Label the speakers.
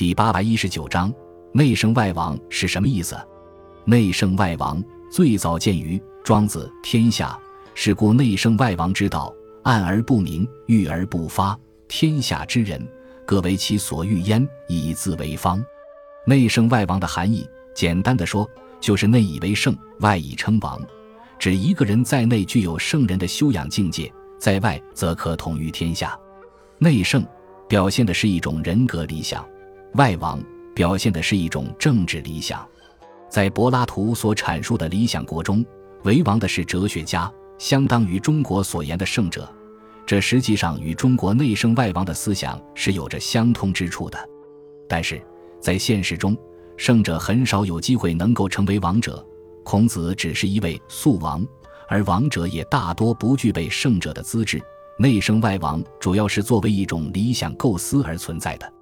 Speaker 1: 第八百一十九章内圣外王是什么意思？内圣外王最早见于《庄子》，天下是故内圣外王之道，暗而不明，郁而不发。天下之人各为其所欲焉，以自为方。内圣外王的含义，简单的说，就是内以为圣，外以称王，指一个人在内具有圣人的修养境界，在外则可统于天下。内圣表现的是一种人格理想。外王表现的是一种政治理想，在柏拉图所阐述的理想国中，为王的是哲学家，相当于中国所言的圣者。这实际上与中国内圣外王的思想是有着相通之处的。但是在现实中，圣者很少有机会能够成为王者。孔子只是一位素王，而王者也大多不具备圣者的资质。内圣外王主要是作为一种理想构思而存在的。